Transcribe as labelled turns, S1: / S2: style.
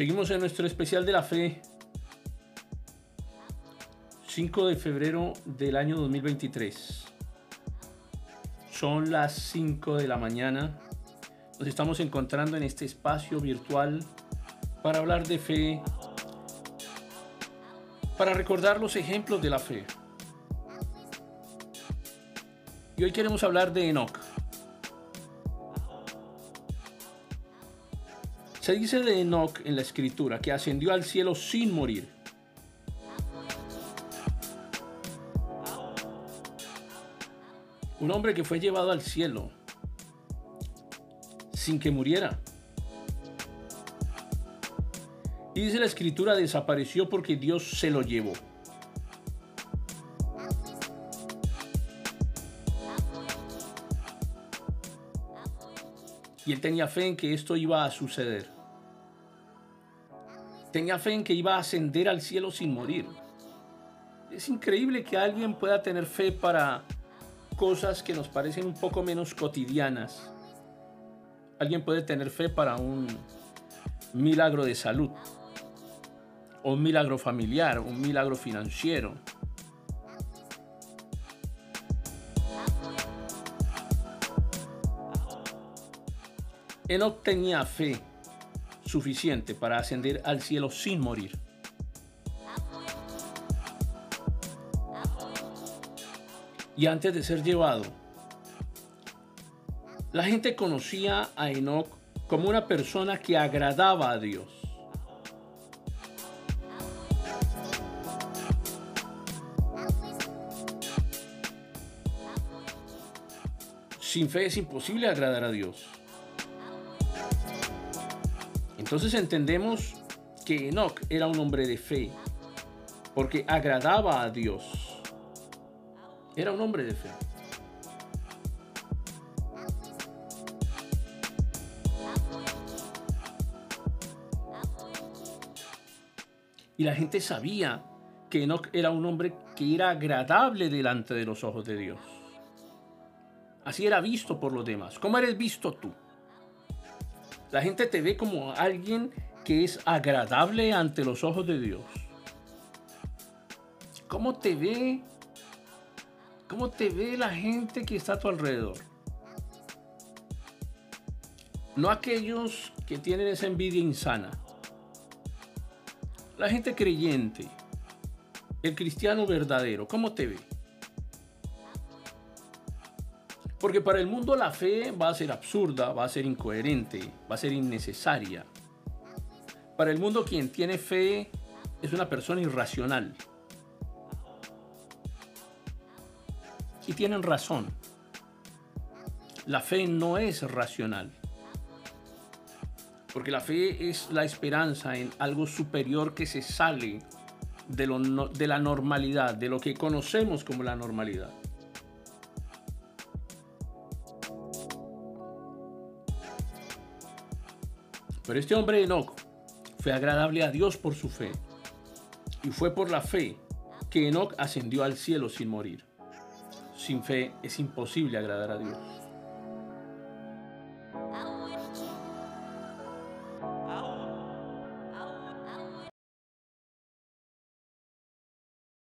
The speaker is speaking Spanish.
S1: Seguimos en nuestro especial de la fe. 5 de febrero del año 2023. Son las 5 de la mañana. Nos estamos encontrando en este espacio virtual para hablar de fe, para recordar los ejemplos de la fe. Y hoy queremos hablar de Enoch. Se dice de Enoch en la escritura que ascendió al cielo sin morir. Un hombre que fue llevado al cielo sin que muriera. Y dice la escritura desapareció porque Dios se lo llevó. Y él tenía fe en que esto iba a suceder. Tenía fe en que iba a ascender al cielo sin morir. Es increíble que alguien pueda tener fe para cosas que nos parecen un poco menos cotidianas. Alguien puede tener fe para un milagro de salud, o un milagro familiar, un milagro financiero. Enoch tenía fe suficiente para ascender al cielo sin morir. Y antes de ser llevado, la gente conocía a Enoch como una persona que agradaba a Dios. Sin fe es imposible agradar a Dios. Entonces entendemos que Enoch era un hombre de fe, porque agradaba a Dios. Era un hombre de fe. Y la gente sabía que Enoch era un hombre que era agradable delante de los ojos de Dios. Así era visto por los demás. ¿Cómo eres visto tú? La gente te ve como alguien que es agradable ante los ojos de Dios. ¿Cómo te ve? ¿Cómo te ve la gente que está a tu alrededor? No aquellos que tienen esa envidia insana. La gente creyente, el cristiano verdadero, ¿cómo te ve? Porque para el mundo la fe va a ser absurda, va a ser incoherente, va a ser innecesaria. Para el mundo quien tiene fe es una persona irracional. Y tienen razón. La fe no es racional. Porque la fe es la esperanza en algo superior que se sale de, la normalidad, de lo que conocemos como la normalidad. Pero este hombre Enoch fue agradable a Dios por su fe. Y fue por la fe que Enoch ascendió al cielo sin morir. Sin fe es imposible agradar a Dios.